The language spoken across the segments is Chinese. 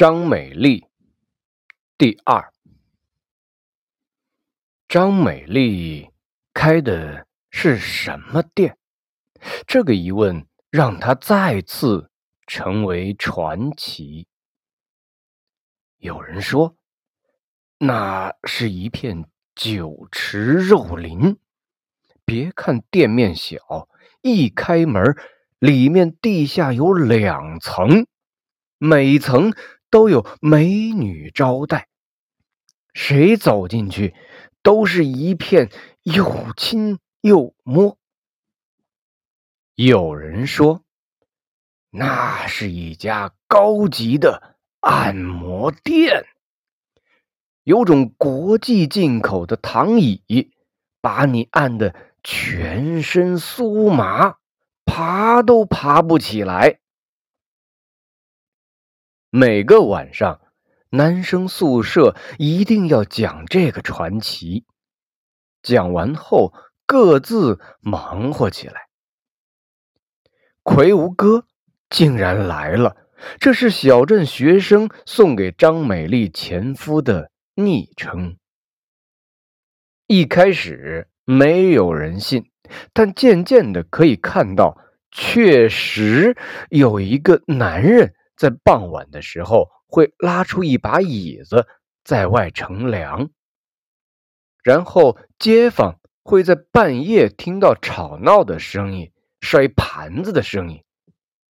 张美丽，第二。张美丽开的是什么店？这个疑问让她再次成为传奇。有人说，那是一片酒池肉林。别看店面小，一开门，里面地下有两层，每层都有美女招待，谁走进去？都是一片又亲又摸。有人说，那是一家高级的按摩店，有种国际进口的躺椅，把你按的全身酥麻，爬都爬不起来。每个晚上。男生宿舍一定要讲这个传奇，讲完后各自忙活起来。魁梧哥竟然来了，这是小镇学生送给张美丽前夫的昵称。一开始没有人信，但渐渐的可以看到，确实有一个男人在傍晚的时候。会拉出一把椅子在外乘凉，然后街坊会在半夜听到吵闹的声音、摔盘子的声音。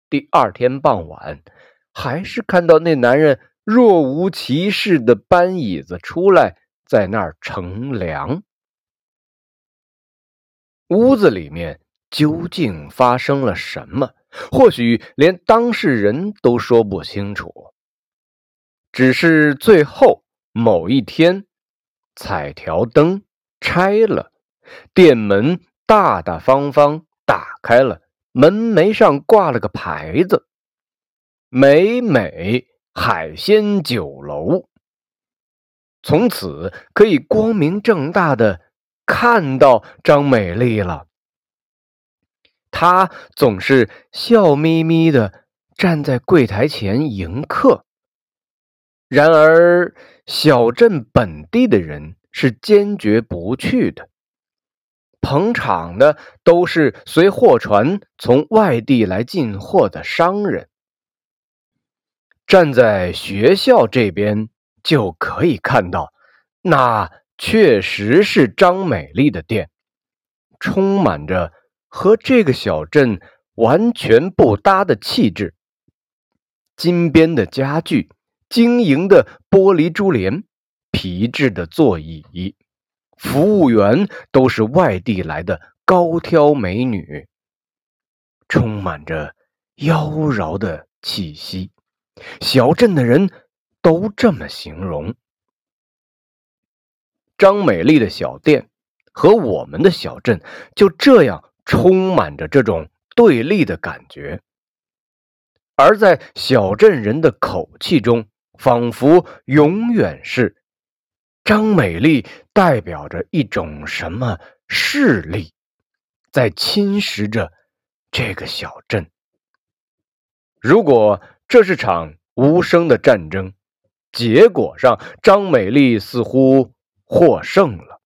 第二天傍晚，还是看到那男人若无其事的搬椅子出来，在那儿乘凉。屋子里面究竟发生了什么？或许连当事人都说不清楚。只是最后某一天，彩条灯拆了，店门大大方方打开了，门楣上挂了个牌子：“美美海鲜酒楼。”从此可以光明正大的看到张美丽了。他总是笑眯眯的站在柜台前迎客。然而，小镇本地的人是坚决不去的。捧场的都是随货船从外地来进货的商人。站在学校这边就可以看到，那确实是张美丽的店，充满着和这个小镇完全不搭的气质。金边的家具。晶莹的玻璃珠帘，皮质的座椅，服务员都是外地来的高挑美女，充满着妖娆的气息。小镇的人都这么形容张美丽的小店，和我们的小镇就这样充满着这种对立的感觉，而在小镇人的口气中。仿佛永远是张美丽代表着一种什么势力，在侵蚀着这个小镇。如果这是场无声的战争，结果上张美丽似乎获胜了，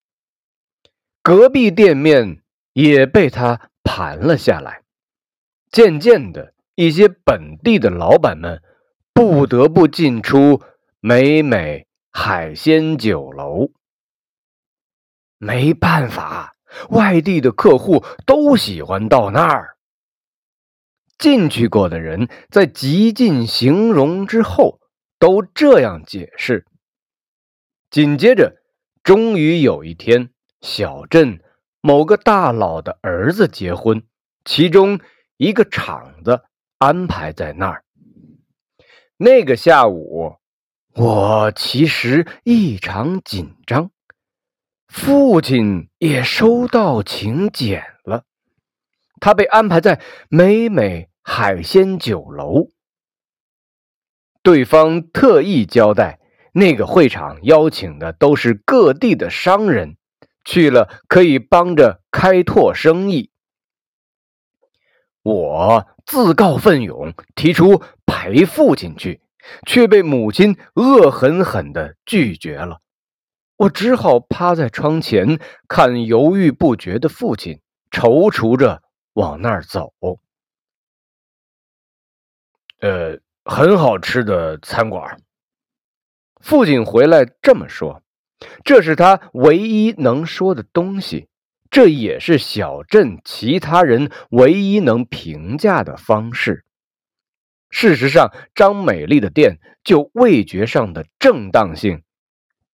隔壁店面也被他盘了下来。渐渐的，一些本地的老板们。不得不进出美美海鲜酒楼，没办法，外地的客户都喜欢到那儿。进去过的人在极尽形容之后，都这样解释。紧接着，终于有一天，小镇某个大佬的儿子结婚，其中一个场子安排在那儿。那个下午，我其实异常紧张。父亲也收到请柬了，他被安排在美美海鲜酒楼。对方特意交代，那个会场邀请的都是各地的商人，去了可以帮着开拓生意。我自告奋勇提出陪父亲去，却被母亲恶狠狠地拒绝了。我只好趴在窗前，看犹豫不决的父亲，踌躇着往那儿走。呃，很好吃的餐馆。父亲回来这么说，这是他唯一能说的东西，这也是小镇其他人唯一能评价的方式。事实上，张美丽的店就味觉上的正当性。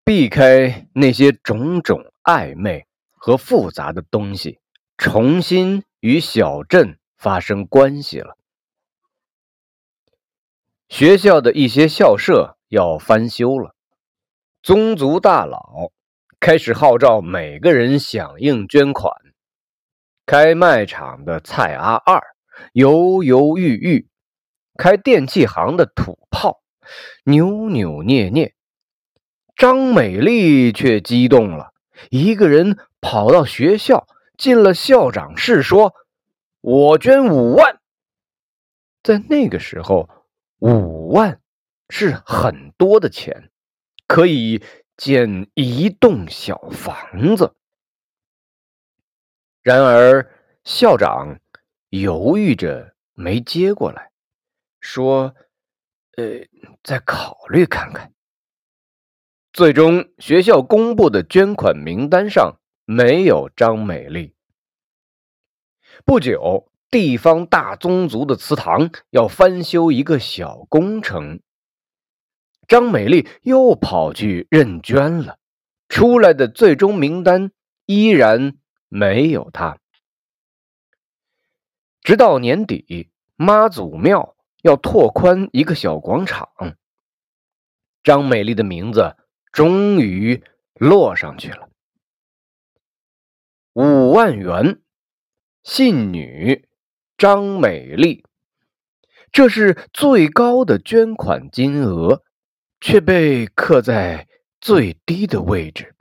避开那些种种暧昧和复杂的东西，重新与小镇发生关系了。学校的一些校舍要翻修了，宗族大佬开始号召每个人响应捐款。开卖场的蔡阿二犹犹豫豫，开电器行的土炮扭扭捏捏。张美丽却激动了，一个人跑到学校，进了校长室，说：“我捐五万。”在那个时候，五万是很多的钱，可以建一栋小房子。然而，校长犹豫着没接过来，说：“呃，再考虑看看。”最终，学校公布的捐款名单上没有张美丽。不久，地方大宗族的祠堂要翻修一个小工程，张美丽又跑去认捐了。出来的最终名单依然没有她。直到年底，妈祖庙要拓宽一个小广场，张美丽的名字。终于落上去了，五万元，信女张美丽，这是最高的捐款金额，却被刻在最低的位置。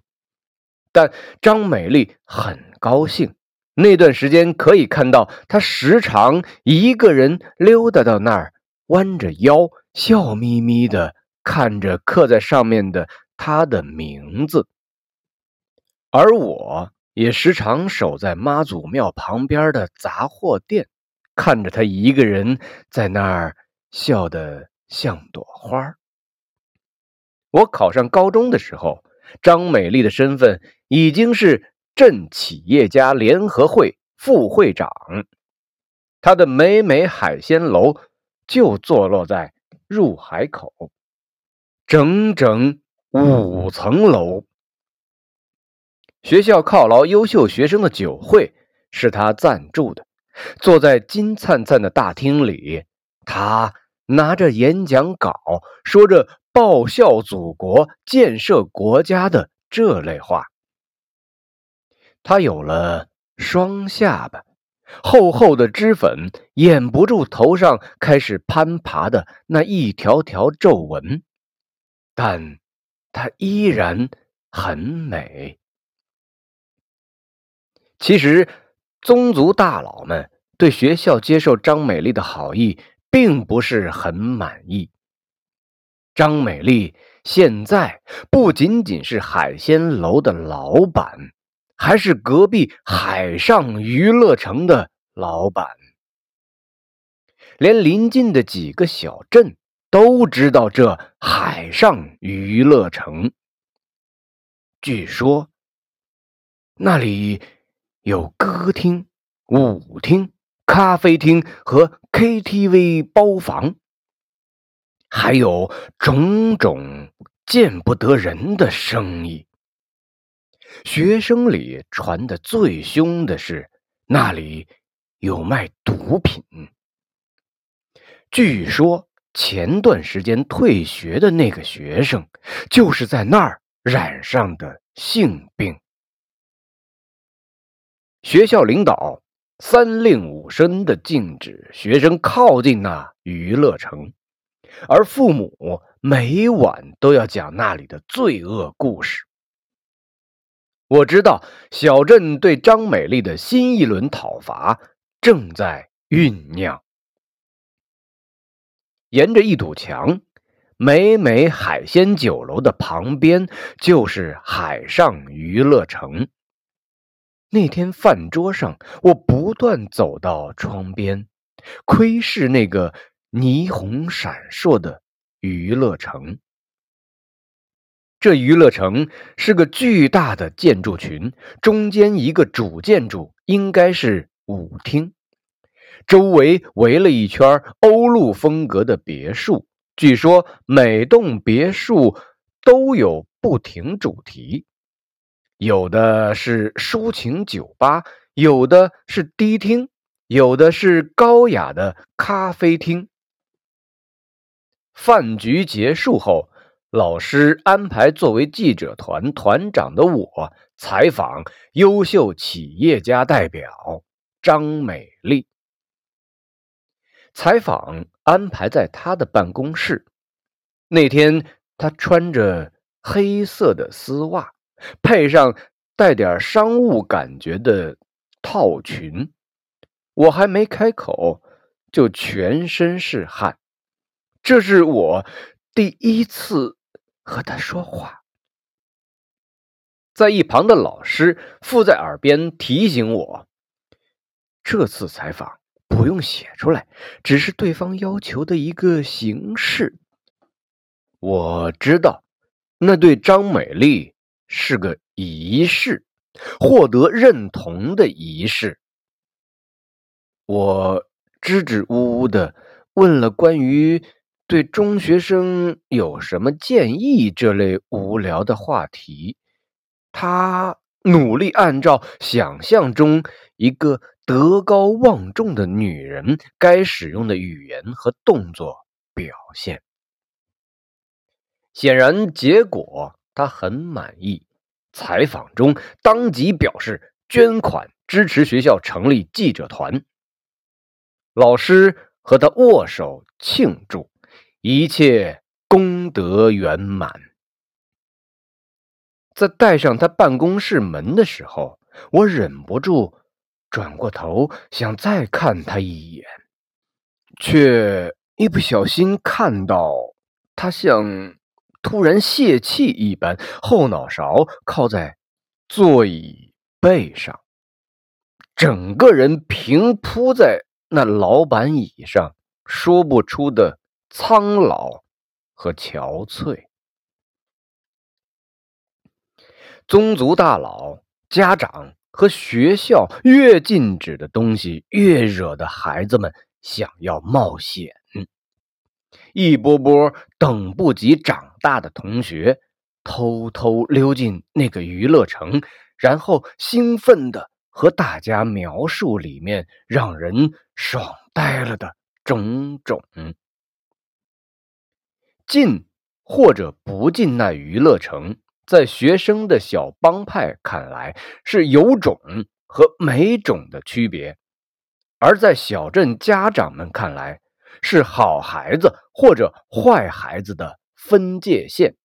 但张美丽很高兴，那段时间可以看到她时常一个人溜达到那儿，弯着腰，笑眯眯的看着刻在上面的。他的名字，而我也时常守在妈祖庙旁边的杂货店，看着他一个人在那儿笑得像朵花。我考上高中的时候，张美丽的身份已经是镇企业家联合会副会长，她的美美海鲜楼就坐落在入海口，整整。五层楼，学校犒劳优秀学生的酒会是他赞助的。坐在金灿灿的大厅里，他拿着演讲稿，说着报效祖国、建设国家的这类话。他有了双下巴，厚厚的脂粉掩不住头上开始攀爬的那一条条皱纹，但。她依然很美。其实，宗族大佬们对学校接受张美丽的好意并不是很满意。张美丽现在不仅仅是海鲜楼的老板，还是隔壁海上娱乐城的老板，连邻近的几个小镇。都知道这海上娱乐城。据说那里有歌厅、舞厅、咖啡厅和 KTV 包房，还有种种见不得人的生意。学生里传的最凶的是那里有卖毒品。据说。前段时间退学的那个学生，就是在那儿染上的性病。学校领导三令五申的禁止学生靠近那娱乐城，而父母每晚都要讲那里的罪恶故事。我知道小镇对张美丽的新一轮讨伐正在酝酿。沿着一堵墙，美美海鲜酒楼的旁边就是海上娱乐城。那天饭桌上，我不断走到窗边，窥视那个霓虹闪烁的娱乐城。这娱乐城是个巨大的建筑群，中间一个主建筑应该是舞厅，周围围了一圈欧陆风格的别墅。据说每栋别墅都有不停主题。有的是抒情酒吧，有的是迪厅，有的是高雅的咖啡厅。饭局结束后，老师安排作为记者团团长的我采访优秀企业家代表张美丽。采访安排在她的办公室。那天她穿着黑色的丝袜。配上带点商务感觉的套裙，我还没开口，就全身是汗。这是我第一次和他说话。在一旁的老师附在耳边提醒我：这次采访不用写出来，只是对方要求的一个形式。我知道，那对张美丽。是个仪式，获得认同的仪式。我支支吾吾的问了关于对中学生有什么建议这类无聊的话题，他努力按照想象中一个德高望重的女人该使用的语言和动作表现。显然，结果。他很满意，采访中当即表示捐款支持学校成立记者团。老师和他握手庆祝，一切功德圆满。在带上他办公室门的时候，我忍不住转过头想再看他一眼，却一不小心看到他像。突然泄气一般，后脑勺靠在座椅背上，整个人平铺在那老板椅上，说不出的苍老和憔悴。宗族大佬、家长和学校越禁止的东西，越惹得孩子们想要冒险。一波波等不及长大的同学偷偷溜进那个娱乐城，然后兴奋的和大家描述里面让人爽呆了的种种。进或者不进那娱乐城，在学生的小帮派看来是有种和没种的区别，而在小镇家长们看来。是好孩子或者坏孩子的分界线。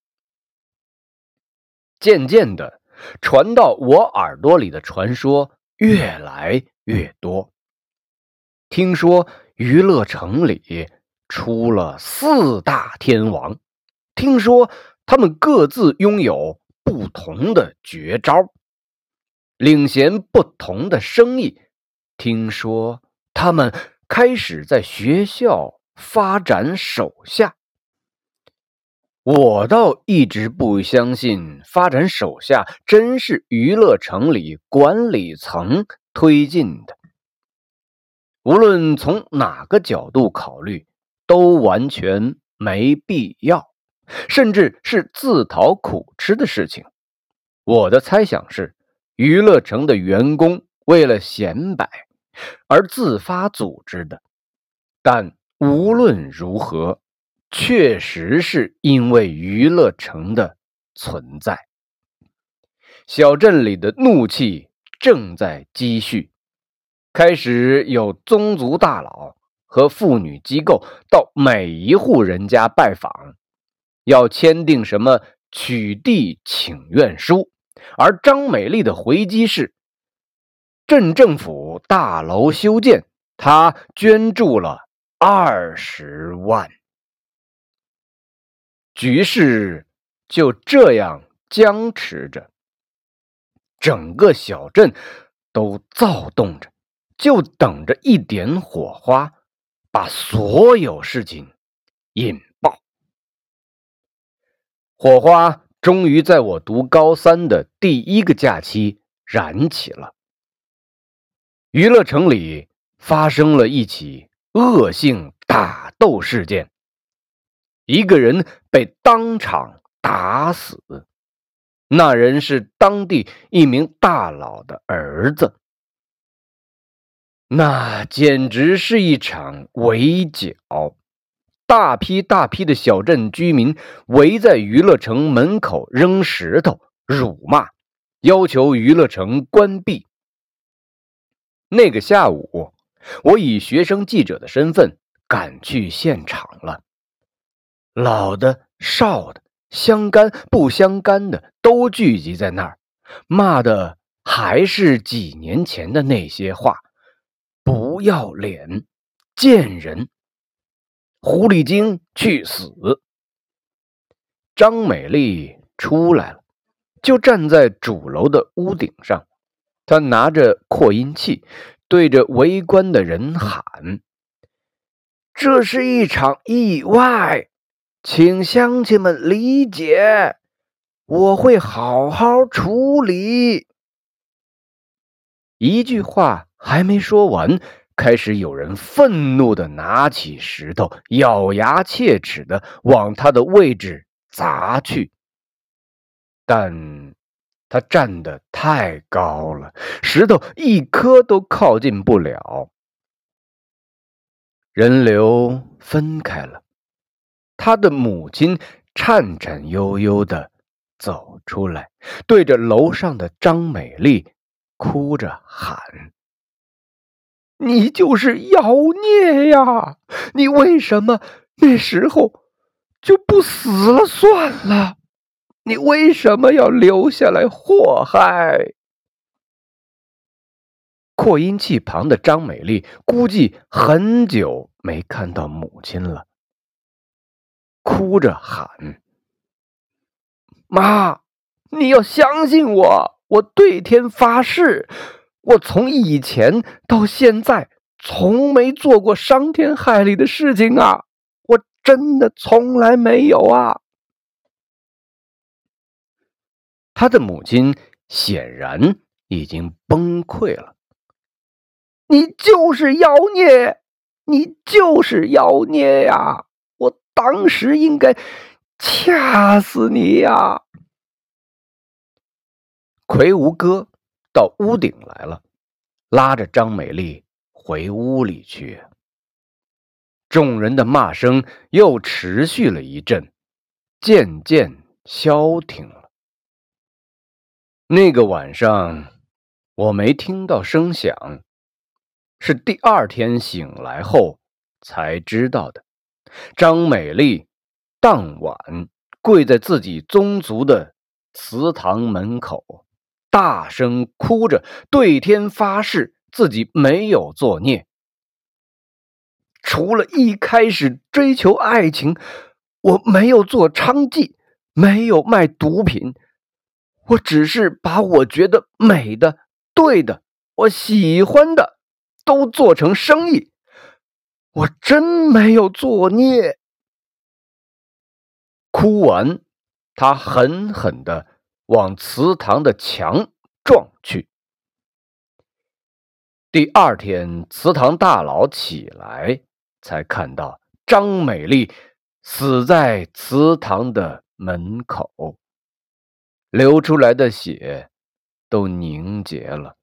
渐渐的，传到我耳朵里的传说越来越多。听说娱乐城里出了四大天王，听说他们各自拥有不同的绝招，领衔不同的生意。听说他们。开始在学校发展手下，我倒一直不相信发展手下真是娱乐城里管理层推进的。无论从哪个角度考虑，都完全没必要，甚至是自讨苦吃的事情。我的猜想是，娱乐城的员工为了显摆。而自发组织的，但无论如何，确实是因为娱乐城的存在。小镇里的怒气正在积蓄，开始有宗族大佬和妇女机构到每一户人家拜访，要签订什么取缔请愿书，而张美丽的回击是。镇政府大楼修建，他捐助了二十万。局势就这样僵持着，整个小镇都躁动着，就等着一点火花，把所有事情引爆。火花终于在我读高三的第一个假期燃起了。娱乐城里发生了一起恶性打斗事件，一个人被当场打死，那人是当地一名大佬的儿子。那简直是一场围剿，大批大批的小镇居民围在娱乐城门口扔石头、辱骂，要求娱乐城关闭。那个下午，我以学生记者的身份赶去现场了。老的、少的、相干不相干的都聚集在那儿，骂的还是几年前的那些话：不要脸、贱人、狐狸精去死。张美丽出来了，就站在主楼的屋顶上。她拿着扩音器，对着围观的人喊：“这是一场意外，请乡亲们理解，我会好好处理。”一句话还没说完，开始有人愤怒的拿起石头，咬牙切齿的往他的位置砸去，但……他站得太高了，石头一颗都靠近不了。人流分开了，他的母亲颤颤悠悠的走出来，对着楼上的张美丽哭着喊：“你就是妖孽呀！你为什么那时候就不死了算了？”你为什么要留下来祸害？扩音器旁的张美丽估计很久没看到母亲了，哭着喊：“妈，你要相信我，我对天发誓，我从以前到现在从没做过伤天害理的事情啊！我真的从来没有啊！”他的母亲显然已经崩溃了。你就是妖孽，你就是妖孽呀！我当时应该掐死你呀！魁梧哥到屋顶来了，拉着张美丽回屋里去。众人的骂声又持续了一阵，渐渐消停了。那个晚上，我没听到声响，是第二天醒来后才知道的。张美丽当晚跪在自己宗族的祠堂门口，大声哭着，对天发誓自己没有作孽。除了一开始追求爱情，我没有做娼妓，没有卖毒品。我只是把我觉得美的、对的、我喜欢的，都做成生意。我真没有作孽。哭完，他狠狠的往祠堂的墙撞去。第二天，祠堂大佬起来，才看到张美丽死在祠堂的门口。流出来的血都凝结了，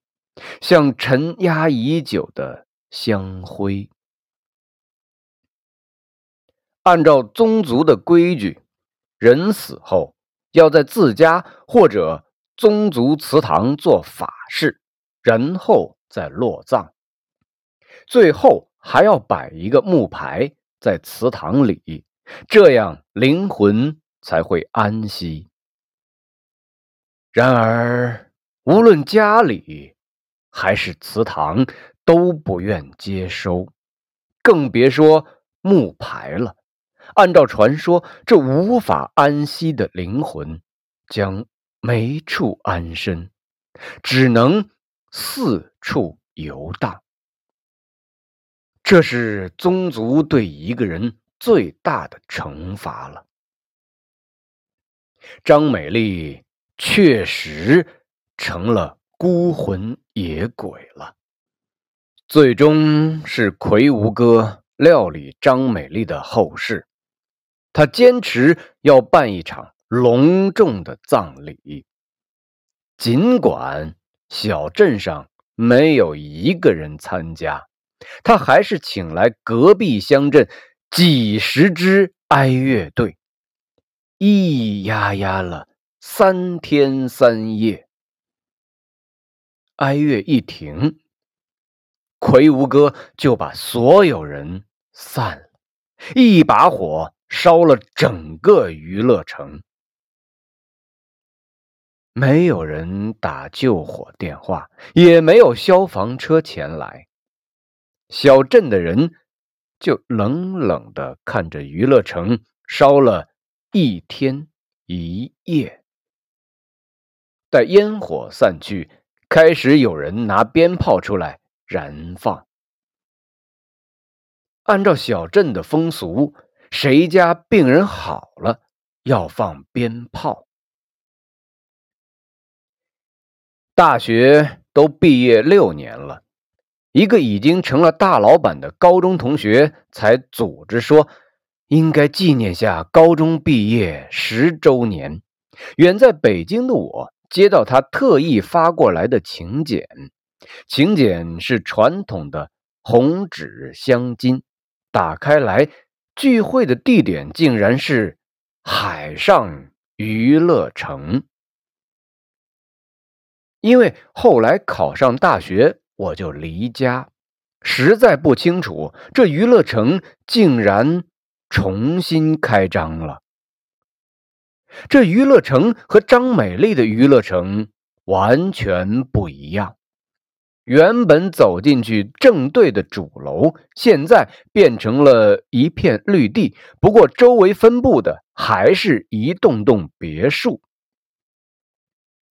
像沉压已久的香灰。按照宗族的规矩，人死后要在自家或者宗族祠堂做法事，然后再落葬。最后还要摆一个木牌在祠堂里，这样灵魂才会安息。然而，无论家里还是祠堂都不愿接收，更别说木牌了。按照传说，这无法安息的灵魂将没处安身，只能四处游荡。这是宗族对一个人最大的惩罚了。张美丽确实成了孤魂野鬼了。最终是魁梧哥料理张美丽的后事，他坚持要办一场隆重的葬礼。尽管小镇上没有一个人参加，他还是请来隔壁乡镇几十支哀乐队，咿呀呀了三天三夜。哀乐一停。魁梧哥就把所有人散了，一把火烧了整个娱乐城。没有人打救火电话，也没有消防车前来，小镇的人就冷冷的看着娱乐城烧了一天一夜。待烟火散去，开始有人拿鞭炮出来。燃放。按照小镇的风俗，谁家病人好了，要放鞭炮。大学都毕业六年了，一个已经成了大老板的高中同学才组织说，应该纪念下高中毕业十周年。远在北京的我，接到他特意发过来的请柬。请柬是传统的红纸镶金，打开来，聚会的地点竟然是海上娱乐城。因为后来考上大学，我就离家，实在不清楚这娱乐城竟然重新开张了。这娱乐城和张美丽的娱乐城完全不一样。原本走进去正对的主楼，现在变成了一片绿地。不过，周围分布的还是一栋栋别墅，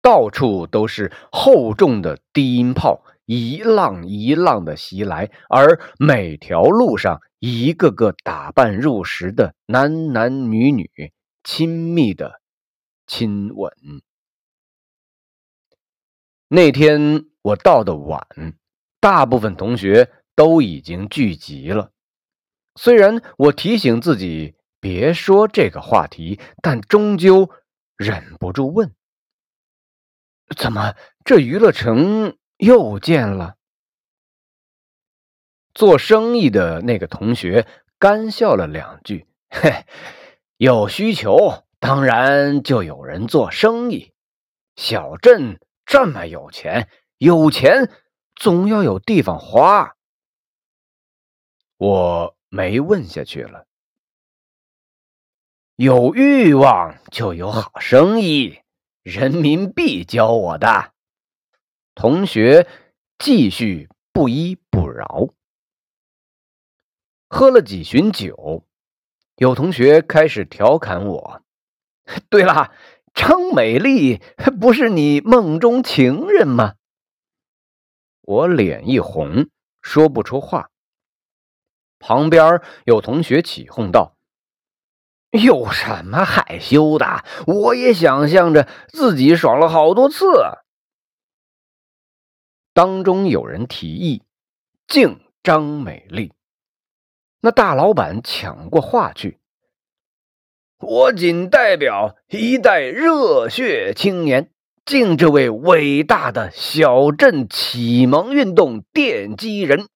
到处都是厚重的低音炮，一浪一浪的袭来。而每条路上，一个个打扮入时的男男女女，亲密的亲吻。那天。我到的晚，大部分同学都已经聚集了。虽然我提醒自己别说这个话题，但终究忍不住问：“怎么这娱乐城又建了？”做生意的那个同学干笑了两句：“嘿，有需求，当然就有人做生意。小镇这么有钱。”有钱总要有地方花，我没问下去了。有欲望就有好生意，人民币教我的。同学继续不依不饶。喝了几巡酒，有同学开始调侃我：“对了，张美丽不是你梦中情人吗？”我脸一红，说不出话。旁边有同学起哄道：“有什么害羞的？我也想象着自己爽了好多次。”当中有人提议敬张美丽，那大老板抢过话去：“我仅代表一代热血青年。”敬这位伟大的小镇启蒙运动奠基人、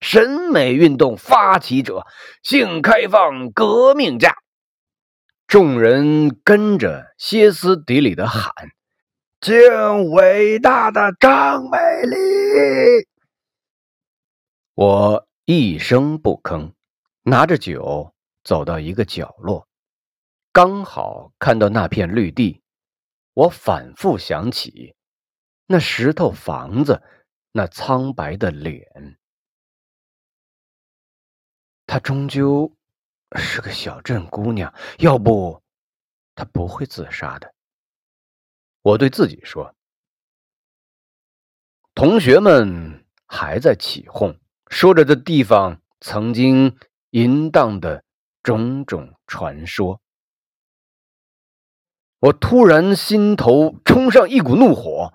审美运动发起者、性开放革命家！众人跟着歇斯底里的喊：“敬伟大的张美丽！”我一声不吭，拿着酒走到一个角落，刚好看到那片绿地。我反复想起那石头房子，那苍白的脸，她终究是个小镇姑娘，要不她不会自杀的。我对自己说。同学们还在起哄，说着这地方曾经淫荡的种种传说。我突然心头冲上一股怒火，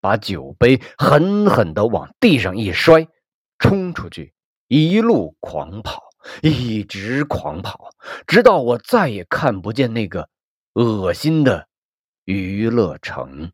把酒杯狠狠的往地上一摔，冲出去，一路狂跑，一直狂跑，直到我再也看不见那个恶心的娱乐城。